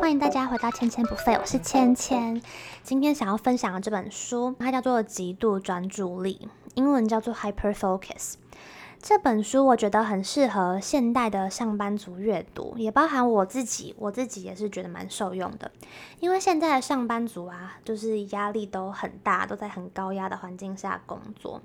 欢迎大家回到千千不废，我是千千。今天想要分享的这本书，它叫做《极度专注力》，英文叫做 Hyper Focus。这本书我觉得很适合现代的上班族阅读，也包含我自己，我自己也是觉得蛮受用的。因为现在的上班族啊，就是压力都很大，都在很高压的环境下工作，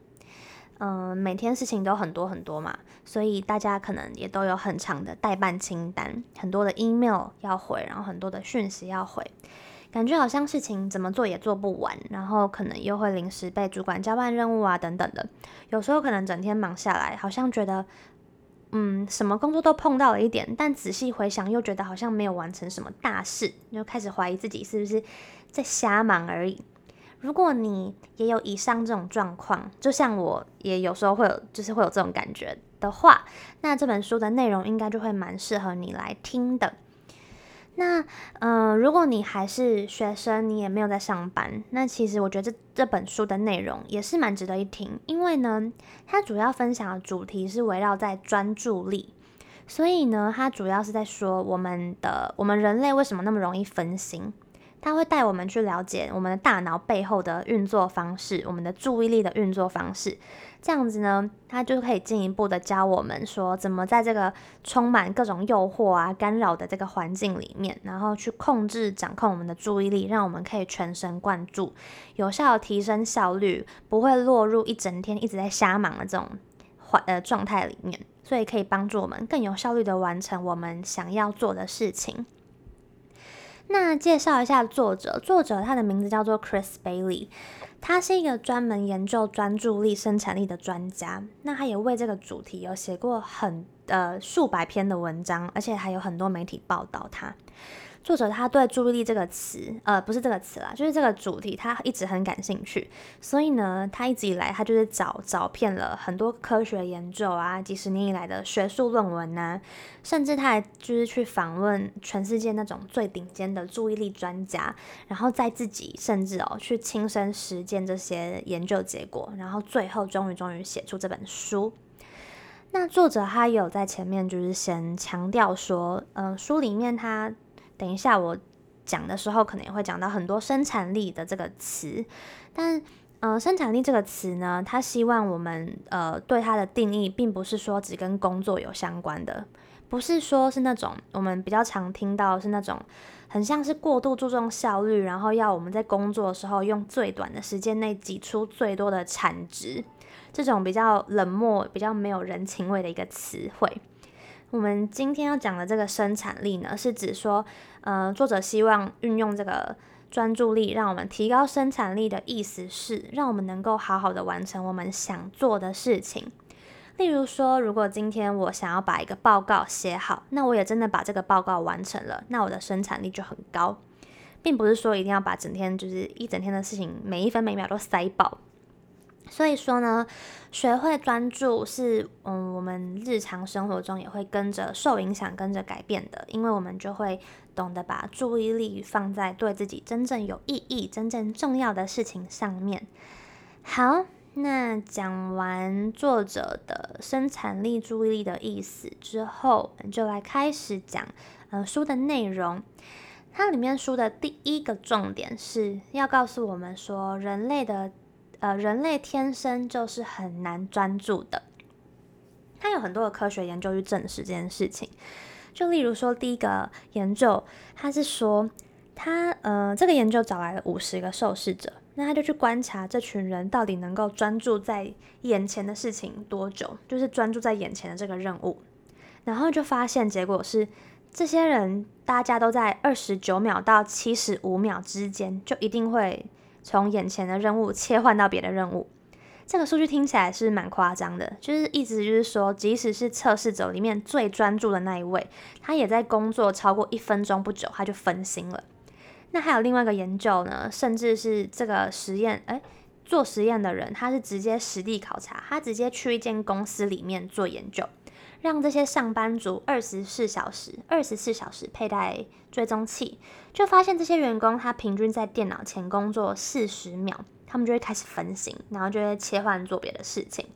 嗯、每天事情都很多很多嘛，所以大家可能也都有很长的待办清单，很多的 email 要回，然后很多的讯息要回。感觉好像事情怎么做也做不完，然后可能又会临时被主管交办任务啊，等等的。有时候可能整天忙下来，好像觉得，嗯，什么工作都碰到了一点，但仔细回想又觉得好像没有完成什么大事，就开始怀疑自己是不是在瞎忙而已。如果你也有以上这种状况，就像我也有时候会有，就是会有这种感觉的话，那这本书的内容应该就会蛮适合你来听的。那，嗯、如果你还是学生，你也没有在上班，那其实我觉得这这本书的内容也是蛮值得一听，因为呢，它主要分享的主题是围绕在专注力，所以呢，它主要是在说我们的我们人类为什么那么容易分心。它会带我们去了解我们的大脑背后的运作方式，我们的注意力的运作方式。这样子呢，它就可以进一步的教我们说，怎么在这个充满各种诱惑啊、干扰的这个环境里面，然后去控制、掌控我们的注意力，让我们可以全神贯注，有效提升效率，不会落入一整天一直在瞎忙的这种环呃状态里面。所以可以帮助我们更有效率的完成我们想要做的事情。那介绍一下作者，作者他的名字叫做 Chris Bailey，他是一个专门研究专注力、生产力的专家。那他也为这个主题有写过很呃数百篇的文章，而且还有很多媒体报道他。作者他对注意力这个词，呃，不是这个词啦，就是这个主题，他一直很感兴趣。所以呢，他一直以来他就是找找遍了很多科学研究啊，几十年以来的学术论文呐、甚至他还就是去访问全世界那种最顶尖的注意力专家，然后再自己甚至哦去亲身实践这些研究结果，然后最后终于终于写出这本书。那作者他有在前面就是先强调说，嗯、书里面他。等一下，我讲的时候可能也会讲到很多生产力的这个词，但呃，生产力这个词呢，他希望我们呃对它的定义，并不是说只跟工作有相关的，不是说是那种我们比较常听到是那种很像是过度注重效率，然后要我们在工作的时候用最短的时间内挤出最多的产值，这种比较冷漠、比较没有人情味的一个词汇。我们今天要讲的这个生产力呢，是指说，呃，作者希望运用这个专注力，让我们提高生产力的意思是，让我们能够好好的完成我们想做的事情。例如说，如果今天我想要把一个报告写好，那我也真的把这个报告完成了，那我的生产力就很高，并不是说一定要把整天就是一整天的事情每一分每秒都塞爆。所以说呢，学会专注是，嗯，我们日常生活中也会跟着受影响、跟着改变的，因为我们就会懂得把注意力放在对自己真正有意义、真正重要的事情上面。好，那讲完作者的生产力、注意力的意思之后，我们就来开始讲，呃，书的内容。它里面书的第一个重点是要告诉我们说，人类的。呃，人类天生就是很难专注的。他有很多的科学研究去证实这件事情。就例如说，第一个研究，他是说，他呃，这个研究找来了五十个受试者，那他就去观察这群人到底能够专注在眼前的事情多久，就是专注在眼前的这个任务。然后就发现结果是，这些人大家都在二十九秒到七十五秒之间，就一定会。从眼前的任务切换到别的任务，这个数据听起来是蛮夸张的，就是意思就是说，即使是测试者里面最专注的那一位，他也在工作超过一分钟不久，他就分心了。那还有另外一个研究呢，甚至是这个实验，诶，做实验的人他是直接实地考察，他直接去一间公司里面做研究。让这些上班族二十四小时、二十四小时佩戴追踪器，就发现这些员工他平均在电脑前工作四十秒，他们就会开始分心，然后就会切换做别的事情。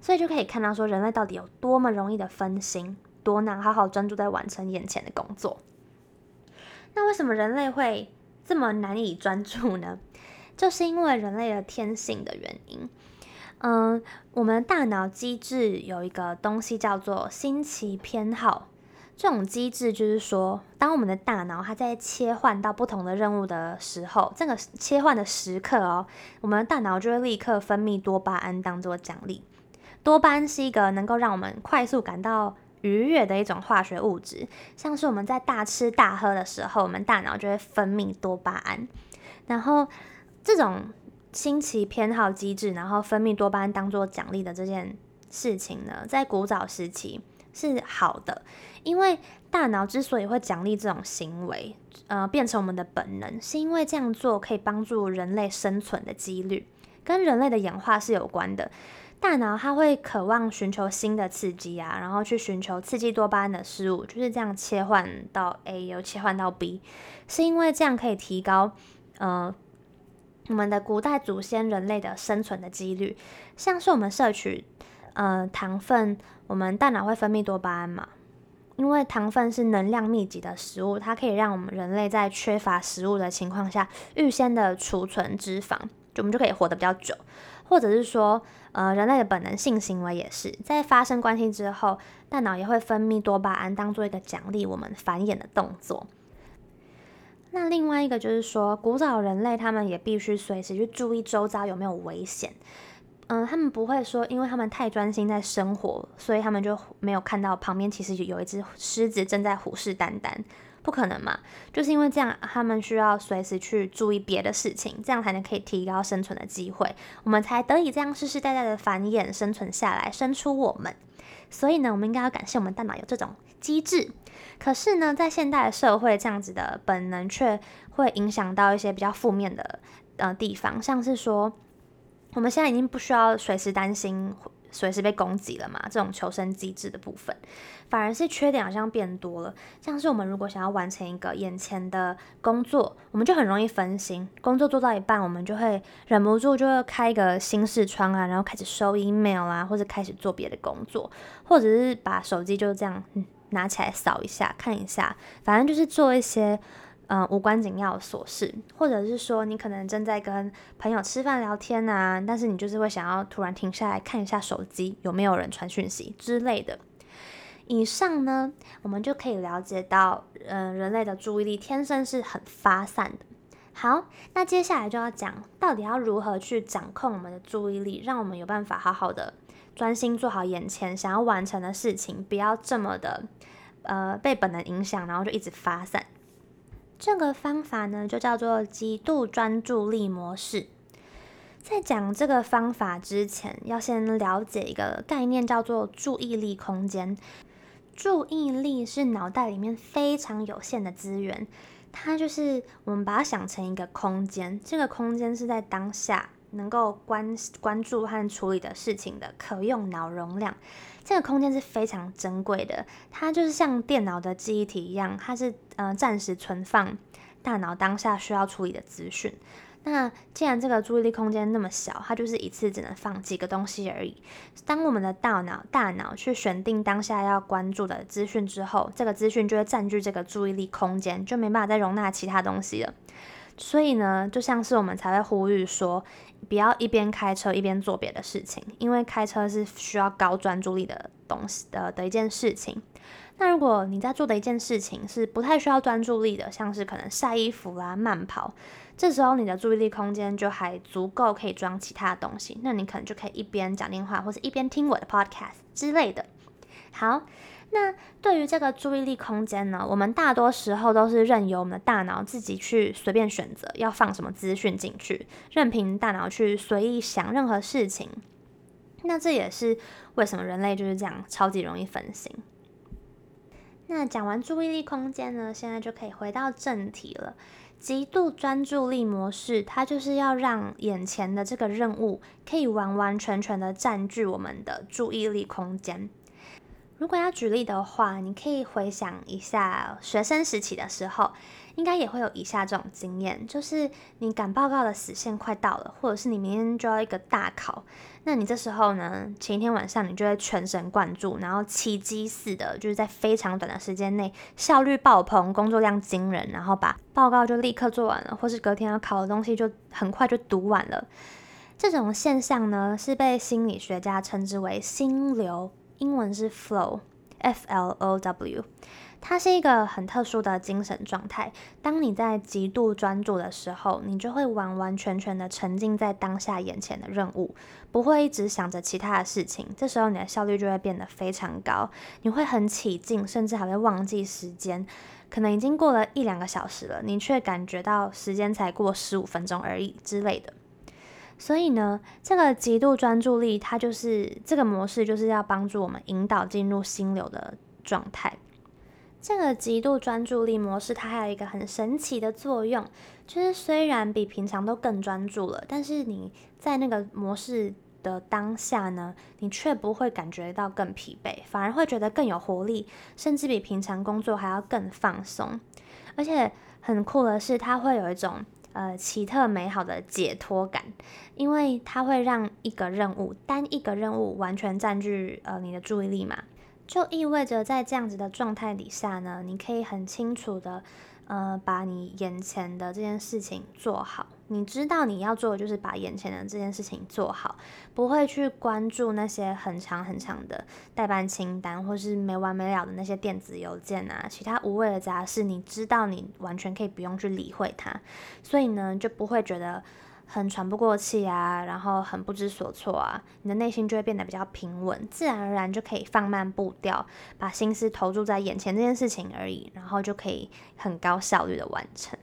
所以就可以看到说人类到底有多么容易的分心，多难好好专注在完成眼前的工作。那为什么人类会这么难以专注呢？就是因为人类的天性的原因。嗯，我们的大脑机制有一个东西叫做新奇偏好。这种机制就是说，当我们的大脑它在切换到不同的任务的时候，这个切换的时刻哦，我们的大脑就会立刻分泌多巴胺当做奖励。多巴胺是一个能够让我们快速感到愉悦的一种化学物质，像是我们在大吃大喝的时候，我们大脑就会分泌多巴胺。然后这种新奇偏好机制，然后分泌多巴胺当做奖励的这件事情呢，在古早时期是好的。因为大脑之所以会奖励这种行为，呃，变成我们的本能，是因为这样做可以帮助人类生存的几率，跟人类的演化是有关的。大脑它会渴望寻求新的刺激啊，然后去寻求刺激多巴胺的事物，就是这样切换到 A 又切换到 B，是因为这样可以提高，呃，我们的古代祖先人类的生存的几率。像是我们摄取，呃，糖分，我们大脑会分泌多巴胺嘛。因为糖分是能量密集的食物，它可以让我们人类在缺乏食物的情况下，预先的储存脂肪，就我们就可以活得比较久。或者是说，呃，人类的本能性行为也是在发生关系之后，大脑也会分泌多巴胺，当做一个奖励我们繁衍的动作。那另外一个就是说，古早人类他们也必须随时去注意周遭有没有危险。嗯，他们不会说，因为他们太专心在生活，所以他们就没有看到旁边其实有一只狮子正在虎视眈眈，不可能嘛？就是因为这样，他们需要随时去注意别的事情，这样才能可以提高生存的机会，我们才得以这样世世代代的繁衍生存下来，生出我们。所以呢，我们应该要感谢我们大脑有这种机制。可是呢，在现代社会，这样子的本能却会影响到一些比较负面的呃地方，像是说。我们现在已经不需要随时担心随时被攻击了嘛？这种求生机制的部分，反而是缺点好像变多了。像是我们如果想要完成一个眼前的工作，我们就很容易分心。工作做到一半，我们就会忍不住就会开一个新视窗啊，然后开始收 email 啊，或者开始做别的工作，或者是把手机就这样拿起来扫一下看一下，反正就是做一些。嗯、无关紧要的琐事，或者是说你可能正在跟朋友吃饭聊天啊，但是你就是会想要突然停下来看一下手机，有没有人传讯息之类的。以上呢，我们就可以了解到，嗯、人类的注意力天生是很发散的。好，那接下来就要讲到底要如何去掌控我们的注意力，让我们有办法好好的专心做好眼前想要完成的事情，不要这么的呃被本能影响，然后就一直发散。这个方法呢，就叫做极度专注力模式。在讲这个方法之前，要先了解一个概念，叫做注意力空间。注意力是脑袋里面非常有限的资源，它就是我们把它想成一个空间，这个空间是在当下能够关关注和处理的事情的可用脑容量。这个空间是非常珍贵的，它就是像电脑的记忆体一样，它是呃暂时存放大脑当下需要处理的资讯。那既然这个注意力空间那么小，它就是一次只能放几个东西而已。当我们的大脑大脑去选定当下要关注的资讯之后，这个资讯就会占据这个注意力空间，就没办法再容纳其他东西了。所以呢，就像是我们才会呼吁说，不要一边开车一边做别的事情，因为开车是需要高专注力的东西的的一件事情。那如果你在做的一件事情是不太需要专注力的，像是可能晒衣服啦、慢跑，这时候你的注意力空间就还足够可以装其他的东西，那你可能就可以一边讲电话或者一边听我的 podcast 之类的。好。那对于这个注意力空间呢，我们大多时候都是任由我们的大脑自己去随便选择要放什么资讯进去，任凭大脑去随意想任何事情。那这也是为什么人类就是这样超级容易分心。那讲完注意力空间呢，现在就可以回到正题了。极度专注力模式，它就是要让眼前的这个任务可以完完全全的占据我们的注意力空间。如果要举例的话，你可以回想一下学生时期的时候，应该也会有以下这种经验，就是你赶报告的时限快到了，或者是你明天就要一个大考，那你这时候呢，前一天晚上你就会全神贯注，然后奇迹似的，就是在非常短的时间内效率爆棚，工作量惊人，然后把报告就立刻做完了，或是隔天要考的东西就很快就读完了。这种现象呢，是被心理学家称之为心流，英文是 flow，F L O W。它是一个很特殊的精神状态。当你在极度专注的时候，你就会完完全全的沉浸在当下眼前的任务，不会一直想着其他的事情。这时候你的效率就会变得非常高，你会很起劲，甚至还会忘记时间。可能已经过了一两个小时了，你却感觉到时间才过十五分钟而已之类的。所以呢，这个极度专注力，它就是这个模式，就是要帮助我们引导进入心流的状态。这个极度专注力模式，它还有一个很神奇的作用，就是虽然比平常都更专注了，但是你在那个模式的当下呢，你却不会感觉到更疲惫，反而会觉得更有活力，甚至比平常工作还要更放松。而且很酷的是，它会有一种。呃，奇特美好的解脱感，因为它会让一个任务，单一个任务完全占据呃你的注意力嘛，就意味着在这样子的状态底下呢，你可以很清楚的呃把你眼前的这件事情做好。你知道你要做的就是把眼前的这件事情做好，不会去关注那些很长很长的待办清单，或是没完没了的那些电子邮件啊，其他无谓的杂事。你知道你完全可以不用去理会它，所以呢，就不会觉得很喘不过气啊，然后很不知所措啊，你的内心就会变得比较平稳，自然而然就可以放慢步调，把心思投注在眼前这件事情而已，然后就可以很高效率的完成。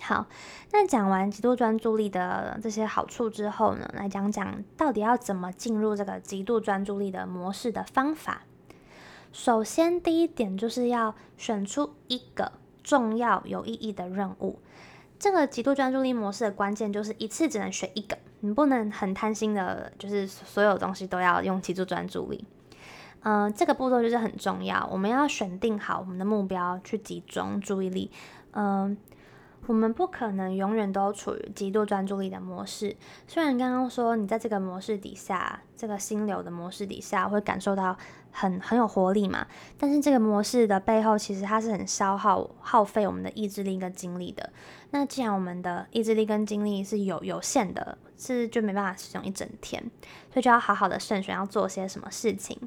好，那讲完极度专注力的这些好处之后呢，来讲讲到底要怎么进入这个极度专注力的模式的方法。首先，第一点就是要选出一个重要有意义的任务。这个极度专注力模式的关键就是一次只能选一个，你不能很贪心的，就是所有东西都要用极度专注力。嗯、这个步骤就是很重要，我们要选定好我们的目标，去集中注意力。嗯、我们不可能永远都处于极度专注力的模式。虽然刚刚说你在这个模式底下，这个心流的模式底下会感受到很很有活力嘛，但是这个模式的背后其实它是很消耗、耗费我们的意志力跟精力的。那既然我们的意志力跟精力是有有限的，是就没办法使用一整天，所以就要好好的慎选要做些什么事情。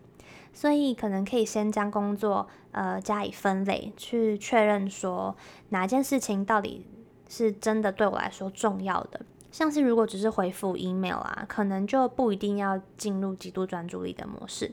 所以可能可以先将工作呃加以分类，去确认说哪件事情到底是真的对我来说重要的。像是如果只是回复 email 啊，可能就不一定要进入极度专注力的模式。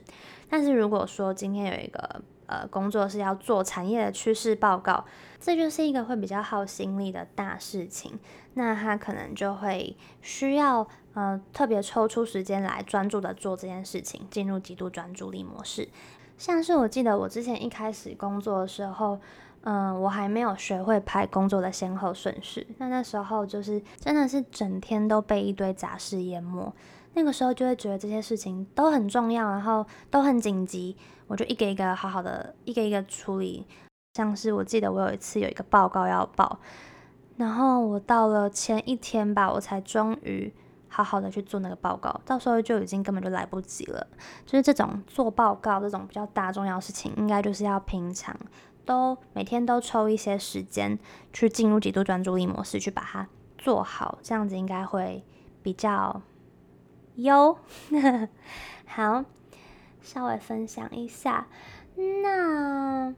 但是如果说今天有一个呃工作是要做产业的趋势报告，这就是一个会比较耗心力的大事情，那他可能就会需要。呃，特别抽出时间来专注的做这件事情，进入极度专注力模式。像是我记得我之前一开始工作的时候，嗯、我还没有学会排工作的先后顺序。那那时候就是真的是整天都被一堆杂事淹没。那个时候就会觉得这些事情都很重要，然后都很紧急，我就一个一个好好的一个一个处理。像是我记得我有一次有一个报告要报，然后我到了前一天吧，我才终于。好好的去做那个报告，到时候就已经根本就来不及了。就是这种做报告这种比较大重要的事情，应该就是要平常都每天都抽一些时间去进入极度专注力模式，去把它做好，这样子应该会比较优。好，稍微分享一下。那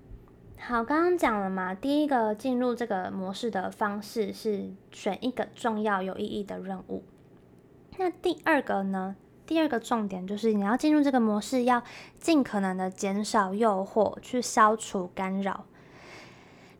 好，刚刚讲了嘛，第一个进入这个模式的方式是选一个重要有意义的任务。那第二个呢？第二个重点就是你要进入这个模式，要尽可能的减少诱惑，去消除干扰。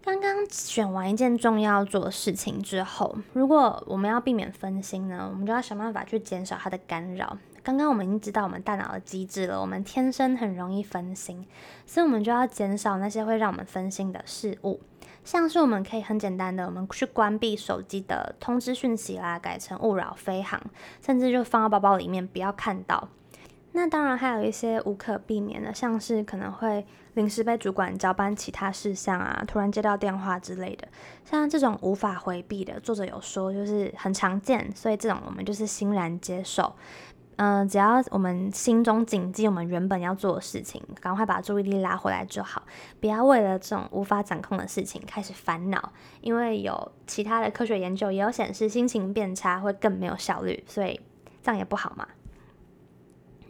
刚刚选完一件重要做的事情之后，如果我们要避免分心呢，我们就要想办法去减少它的干扰。刚刚我们已经知道我们大脑的机制了，我们天生很容易分心，所以我们就要减少那些会让我们分心的事物。像是我们可以很简单的，我们去关闭手机的通知讯息啦，改成勿扰飞航，甚至就放到包包里面不要看到。那当然还有一些无可避免的，像是可能会临时被主管交班其他事项啊，突然接到电话之类的，像这种无法回避的，作者有说就是很常见，所以这种我们就是欣然接受。嗯、只要我们心中谨记我们原本要做的事情，赶快把注意力拉回来就好，不要为了这种无法掌控的事情开始烦恼，因为有其他的科学研究也有显示，心情变差会更没有效率，所以这样也不好嘛。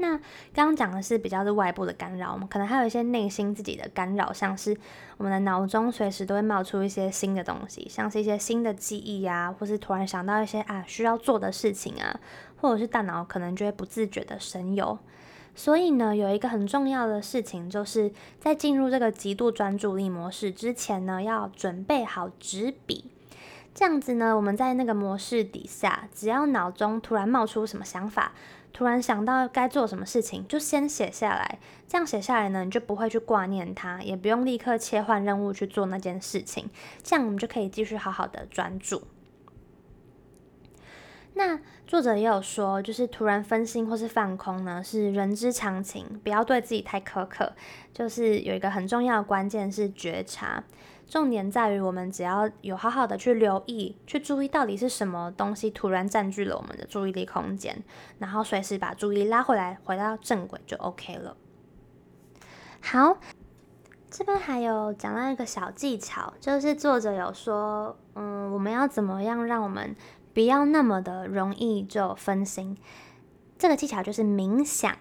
那刚刚讲的是比较是外部的干扰，我们可能还有一些内心自己的干扰，像是我们的脑中随时都会冒出一些新的东西，像是一些新的记忆啊，或是突然想到一些啊需要做的事情啊，或者是大脑可能就会不自觉的神游。所以呢，有一个很重要的事情，就是在进入这个极度专注力模式之前呢，要准备好纸笔。这样子呢，我们在那个模式底下，只要脑中突然冒出什么想法，突然想到该做什么事情，就先写下来。这样写下来呢，你就不会去挂念它，也不用立刻切换任务去做那件事情。这样我们就可以继续好好的专注。那作者也有说，就是突然分心或是放空呢，是人之常情，不要对自己太苛刻。就是有一个很重要的关键是觉察。重点在于，我们只要有好好的去留意、去注意，到底是什么东西突然占据了我们的注意力空间，然后随时把注意力拉回来，回到正轨就 OK 了。好，这边还有讲到一个小技巧，就是作者有说，嗯，我们要怎么样让我们不要那么的容易就分心。这个技巧就是冥想。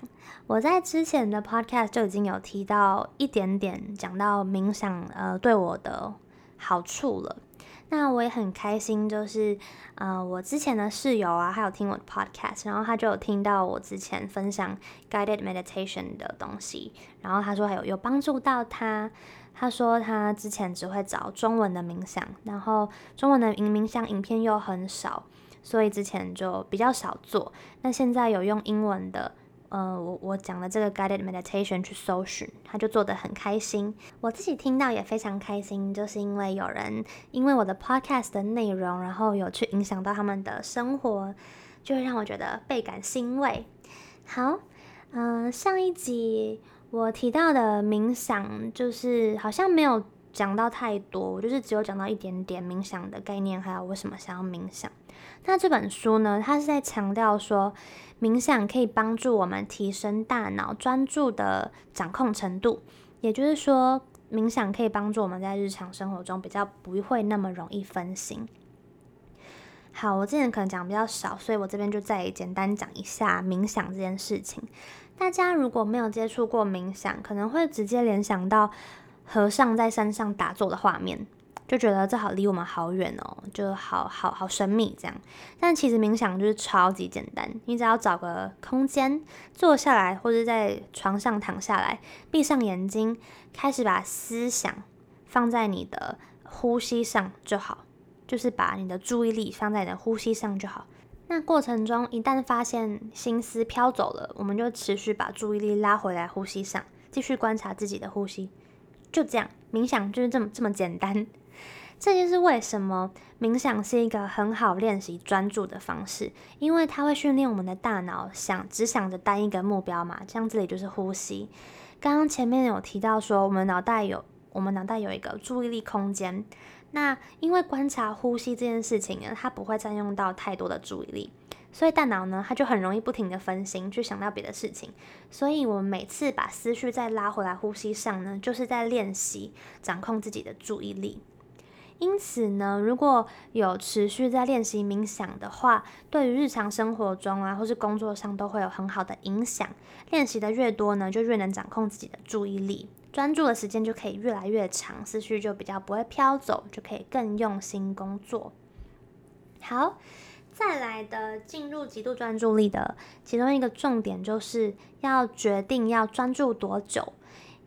我在之前的 podcast 就已经有提到一点点，讲到冥想呃对我的好处了。那我也很开心，就是呃我之前的室友啊，还有听我的 podcast，然后他就有听到我之前分享 guided meditation 的东西，然后他说还有有帮助到他。他说他之前只会找中文的冥想，然后中文的冥想影片又很少。所以之前就比较少做，那现在有用英文的，呃，我我讲的这个 guided meditation 去搜寻，他就做得很开心，我自己听到也非常开心，就是因为有人因为我的 podcast 的内容，然后有去影响到他们的生活，就会让我觉得倍感欣慰。好，嗯、上一集我提到的冥想，就是好像没有讲到太多，我就是只有讲到一点点冥想的概念，还有为什么想要冥想。那这本书呢，它是在强调说，冥想可以帮助我们提升大脑专注的掌控程度，也就是说，冥想可以帮助我们在日常生活中比较不会那么容易分心。好，我之前可能讲比较少，所以我这边就再简单讲一下冥想这件事情。大家如果没有接触过冥想，可能会直接联想到和尚在山上打坐的画面。就觉得这好离我们好远哦，就好好好神秘这样。但其实冥想就是超级简单，你只要找个空间坐下来，或者在床上躺下来，闭上眼睛，开始把思想放在你的呼吸上就好，就是把你的注意力放在你的呼吸上就好。那过程中一旦发现心思飘走了，我们就持续把注意力拉回来呼吸上，继续观察自己的呼吸。就这样，冥想就是这么这么简单。这就是为什么冥想是一个很好练习专注的方式，因为它会训练我们的大脑想只想着单一个目标嘛。这样子也就是呼吸。刚刚前面有提到说，我们脑袋有我们脑袋有一个注意力空间。那因为观察呼吸这件事情呢，它不会占用到太多的注意力，所以大脑呢，它就很容易不停地分心去想到别的事情。所以我们每次把思绪再拉回来呼吸上呢，就是在练习掌控自己的注意力。因此呢，如果有持续在练习冥想的话，对于日常生活中啊，或是工作上都会有很好的影响。练习的越多呢，就越能掌控自己的注意力，专注的时间就可以越来越长，思绪就比较不会飘走，就可以更用心工作。好，再来的进入极度专注力的其中一个重点，就是要决定要专注多久。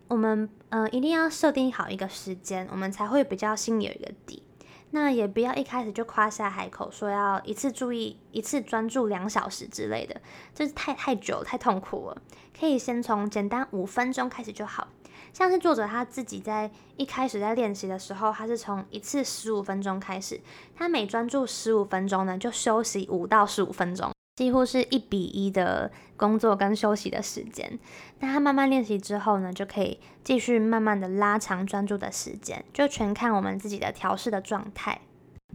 我们呃一定要设定好一个时间，我们才会比较心里有一个底。那也不要一开始就夸下海口，说要一次注意一次专注两小时之类的，就是太太久太痛苦了。可以先从简单五分钟开始就好。像是作者他自己在一开始在练习的时候，他是从一次十五分钟开始，他每专注十五分钟呢，就休息五到十五分钟。几乎是一比一的工作跟休息的时间。那他慢慢练习之后呢，就可以继续慢慢的拉长专注的时间，就全看我们自己的调试的状态。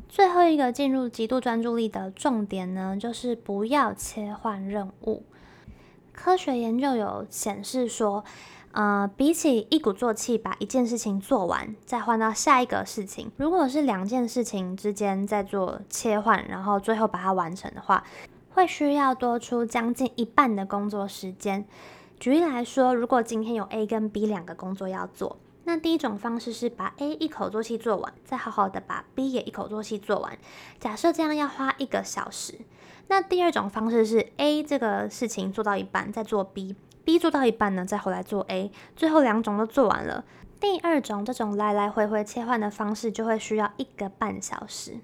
最后一个进入极度专注力的重点呢，就是不要切换任务。科学研究有显示说，呃，比起一鼓作气把一件事情做完，再换到下一个事情，如果是两件事情之间在做切换，然后最后把它完成的话，会需要多出将近一半的工作时间。举例来说，如果今天有 A 跟 B 两个工作要做，那第一种方式是把 A 一口作气做完，再好好的把 B 也一口作气做完。假设这样要花一个小时。那第二种方式是 A 这个事情做到一半再做 B，B 做到一半呢再回来做 A，最后两种都做完了。第二种这种来来回回切换的方式就会需要一个半小时。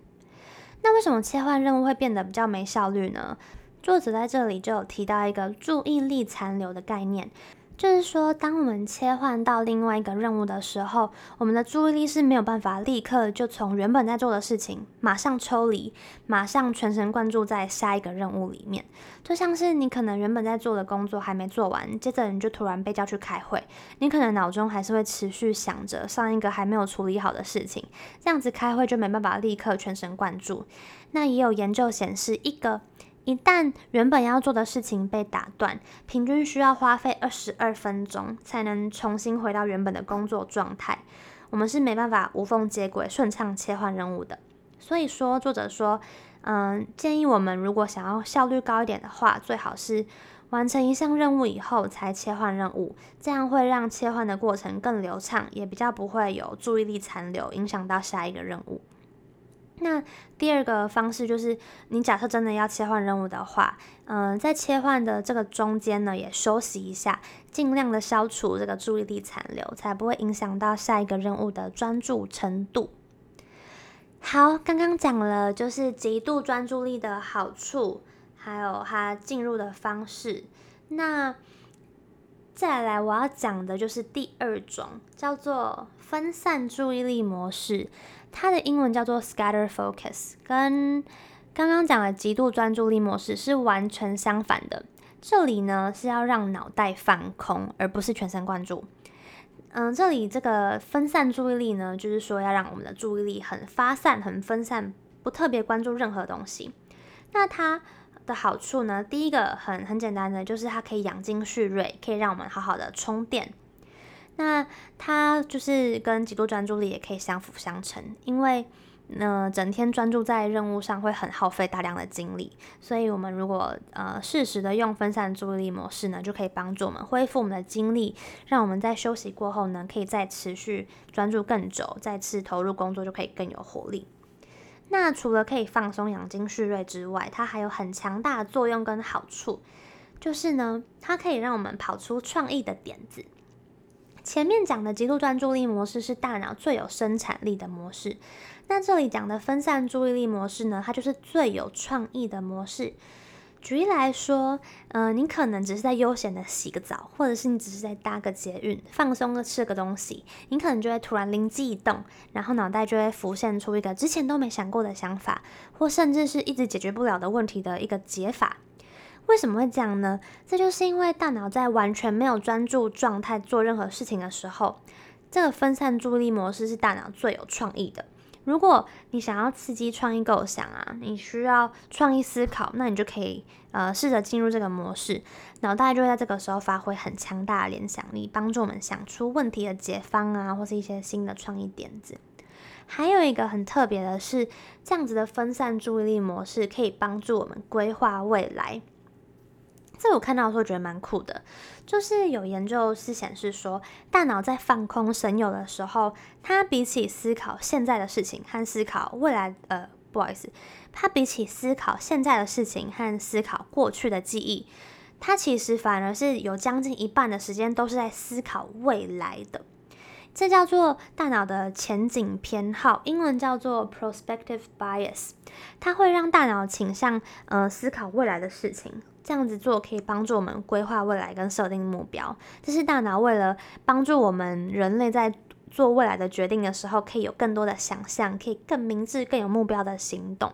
那为什么切换任务会变得比较没效率呢？作者在这里就有提到一个注意力残留的概念。就是说，当我们切换到另外一个任务的时候，我们的注意力是没有办法立刻就从原本在做的事情马上抽离，马上全神贯注在下一个任务里面。就像是你可能原本在做的工作还没做完，接着你就突然被叫去开会，你可能脑中还是会持续想着上一个还没有处理好的事情，这样子开会就没办法立刻全神贯注。那也有研究显示，一个一旦原本要做的事情被打断，平均需要花费二十二分钟才能重新回到原本的工作状态。我们是没办法无缝接轨、顺畅切换任务的。所以说，作者说，嗯，建议我们如果想要效率高一点的话，最好是完成一项任务以后才切换任务，这样会让切换的过程更流畅，也比较不会有注意力残留，影响到下一个任务。那第二个方式就是，你假设真的要切换任务的话，嗯、在切换的这个中间呢，也休息一下，尽量的消除这个注意力残留，才不会影响到下一个任务的专注程度。好，刚刚讲了就是极度专注力的好处，还有它进入的方式。那再来我要讲的就是第二种，叫做分散注意力模式。它的英文叫做 Scatter Focus，跟刚刚讲的极度专注力模式是完全相反的。这里呢是要让脑袋放空，而不是全神贯注。嗯，这里这个分散注意力呢，就是说要让我们的注意力很发散、很分散，不特别关注任何东西。那它的好处呢，第一个很很简单的，就是它可以养精蓄锐，可以让我们好好的充电。那它就是跟极度专注力也可以相辅相成，因为呃整天专注在任务上会很耗费大量的精力，所以我们如果呃适时的用分散注意力模式呢，就可以帮助我们恢复我们的精力，让我们在休息过后呢，可以再持续专注更久，再次投入工作就可以更有活力。那除了可以放松养精蓄锐之外，它还有很强大的作用跟好处，就是呢，它可以让我们跑出创意的点子。前面讲的极度专注力模式是大脑最有生产力的模式，那这里讲的分散注意力模式呢，它就是最有创意的模式。举例来说，嗯、呃，你可能只是在悠闲的洗个澡，或者是你只是在搭个捷运，放松的吃个东西，你可能就会突然灵机一动，然后脑袋就会浮现出一个之前都没想过的想法，或甚至是一直解决不了的问题的一个解法。为什么会这样呢？这就是因为大脑在完全没有专注状态做任何事情的时候，这个分散注意力模式是大脑最有创意的。如果你想要刺激创意构想啊，你需要创意思考，那你就可以呃试着进入这个模式，脑袋就会在这个时候发挥很强大的联想力，帮助我们想出问题的解方啊，或是一些新的创意点子。还有一个很特别的是，这样子的分散注意力模式可以帮助我们规划未来。这我看到的时候觉得蛮酷的，就是有研究是显示说，大脑在放空神游的时候，它比起思考现在的事情和思考未来，呃，不好意思，它比起思考现在的事情和思考过去的记忆，它其实反而是有将近一半的时间都是在思考未来的。这叫做大脑的前景偏好，英文叫做 prospective bias，它会让大脑倾向呃思考未来的事情。这样子做可以帮助我们规划未来跟设定目标。这是大脑为了帮助我们人类在做未来的决定的时候，可以有更多的想象，可以更明智、更有目标的行动。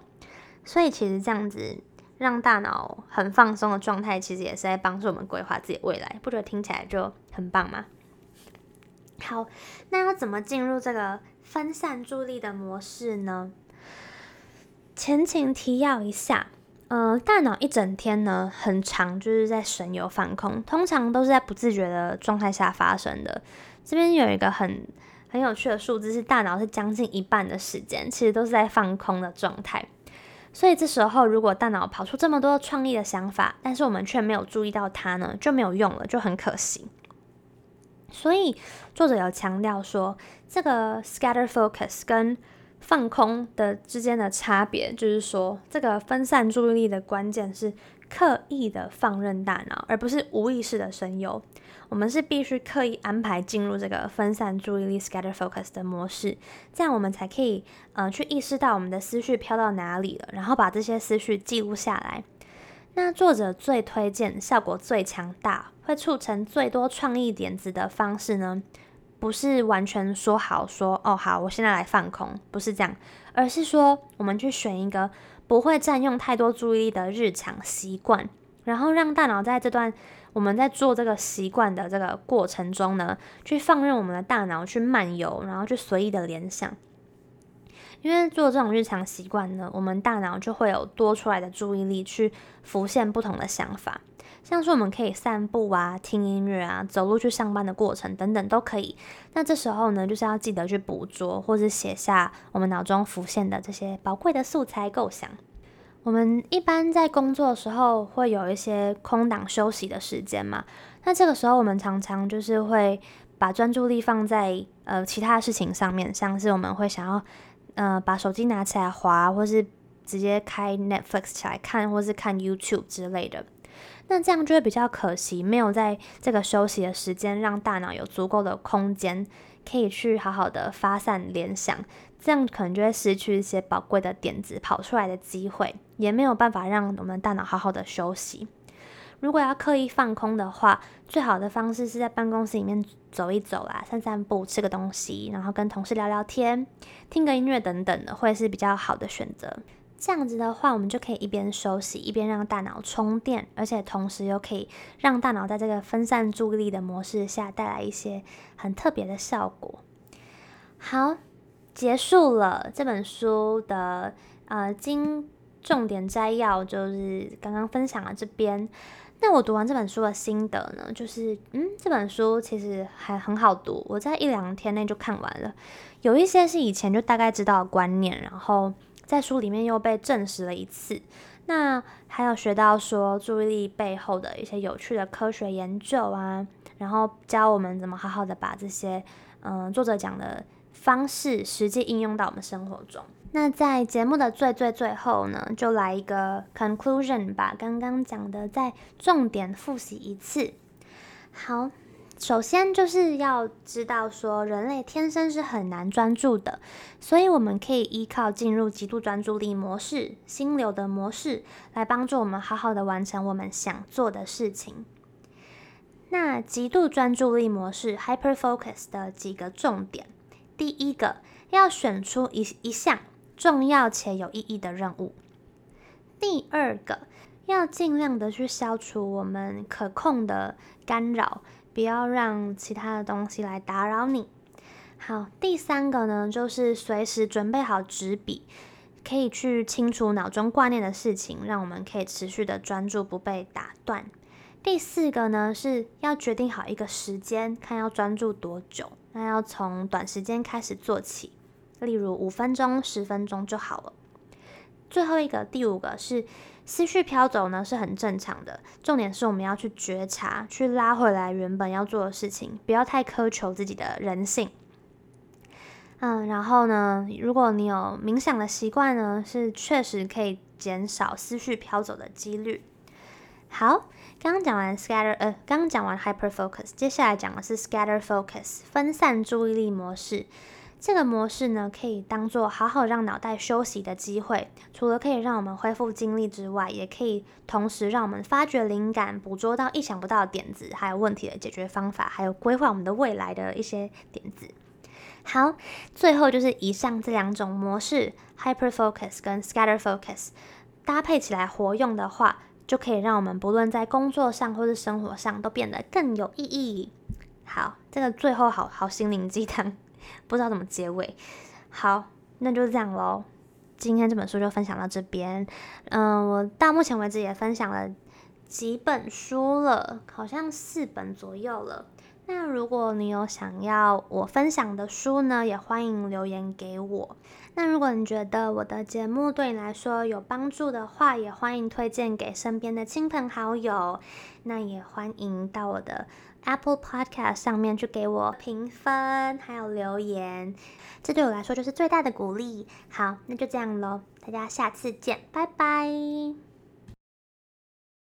所以其实这样子让大脑很放松的状态，其实也是在帮助我们规划自己未来，不觉得听起来就很棒吗？好，那要怎么进入这个分散注意力的模式呢？前情提要一下，呃，大脑一整天呢很长，就是在神游放空，通常都是在不自觉的状态下发生的。这边有一个很很有趣的数字，是大脑是将近一半的时间，其实都是在放空的状态。所以这时候，如果大脑跑出这么多创意的想法，但是我们却没有注意到它呢，就没有用了，就很可惜。所以作者有强调说，这个 scatter focus 跟放空的之间的差别，就是说，这个分散注意力的关键是刻意的放任大脑，而不是无意识的神游。我们是必须刻意安排进入这个分散注意力 （scatter focus） 的模式，这样我们才可以呃去意识到我们的思绪飘到哪里了，然后把这些思绪记录下来。那作者最推荐、效果最强大、会促成最多创意点子的方式呢，不是完全说好说哦好，我现在来放空，不是这样，而是说我们去选一个不会占用太多注意力的日常习惯，然后让大脑在这段。我们在做这个习惯的这个过程中呢，去放任我们的大脑去漫游，然后去随意的联想。因为做这种日常习惯呢，我们大脑就会有多出来的注意力去浮现不同的想法，像是我们可以散步啊、听音乐啊、走路去上班的过程等等都可以。那这时候呢，就是要记得去捕捉或者写下我们脑中浮现的这些宝贵的素材构想。我们一般在工作的时候会有一些空档休息的时间嘛，那这个时候我们常常就是会把专注力放在呃其他事情上面，像是我们会想要呃把手机拿起来滑，或是直接开 Netflix 起来看，或是看 YouTube 之类的。那这样就会比较可惜，没有在这个休息的时间让大脑有足够的空间，可以去好好的发散联想，这样可能就会失去一些宝贵的点子跑出来的机会，也没有办法让我们大脑好好的休息。如果要刻意放空的话，最好的方式是在办公室里面走一走啦，散散步，吃个东西，然后跟同事聊聊天，听个音乐等等的，会是比较好的选择。这样子的话，我们就可以一边休息，一边让大脑充电，而且同时又可以让大脑在这个分散注意力的模式下带来一些很特别的效果。好，结束了这本书的呃经重点摘要，就是刚刚分享了这边。那我读完这本书的心得呢，就是嗯，这本书其实还很好读，我在一两天内就看完了。有一些是以前就大概知道的观念，然后。在书里面又被证实了一次，那还有学到说注意力背后的一些有趣的科学研究啊，然后教我们怎么好好的把这些嗯作者讲的方式实际应用到我们生活中。那在节目的最最最后呢，就来一个 conclusion，把刚刚讲的再重点复习一次。好。首先就是要知道说，人类天生是很难专注的，所以我们可以依靠进入极度专注力模式、心流的模式，来帮助我们好好的完成我们想做的事情。那极度专注力模式 （hyper focus） 的几个重点，第一个要选出一一项重要且有意义的任务；第二个要尽量的去消除我们可控的干扰。不要让其他的东西来打扰你。好，第三个呢，就是随时准备好纸笔，可以去清除脑中挂念的事情，让我们可以持续的专注，不被打断。第四个呢，是要决定好一个时间，看要专注多久，那要从短时间开始做起，例如五分钟、十分钟就好了。最后一个，第五个是。思绪飘走呢，是很正常的，重点是我们要去觉察，去拉回来原本要做的事情，不要太苛求自己的人性。嗯，然后呢，如果你有冥想的习惯呢，是确实可以减少思绪飘走的几率。好，刚刚讲完 scatter，呃，刚刚讲完 hyper focus，接下来讲的是 scatter focus，分散注意力模式。这个模式呢，可以当做好好让脑袋休息的机会。除了可以让我们恢复精力之外，也可以同时让我们发掘灵感，捕捉到意想不到的点子，还有问题的解决方法，还有规划我们的未来的一些点子。好，最后就是以上这两种模式，hyper focus 跟 scatter focus，搭配起来活用的话，就可以让我们不论在工作上或是生活上都变得更有意义。好，这个最后好好心灵鸡汤，不知道怎么结尾。好，那就这样喽。今天这本书就分享到这边。嗯，我到目前为止也分享了几本书了，好像四本左右了。那如果你有想要我分享的书呢，也欢迎留言给我。那如果你觉得我的节目对你来说有帮助的话，也欢迎推荐给身边的亲朋好友。那也欢迎到我的 Apple Podcast 上面去给我评分，还有留言，这对我来说就是最大的鼓励。好，那就这样喽，大家下次见，拜拜。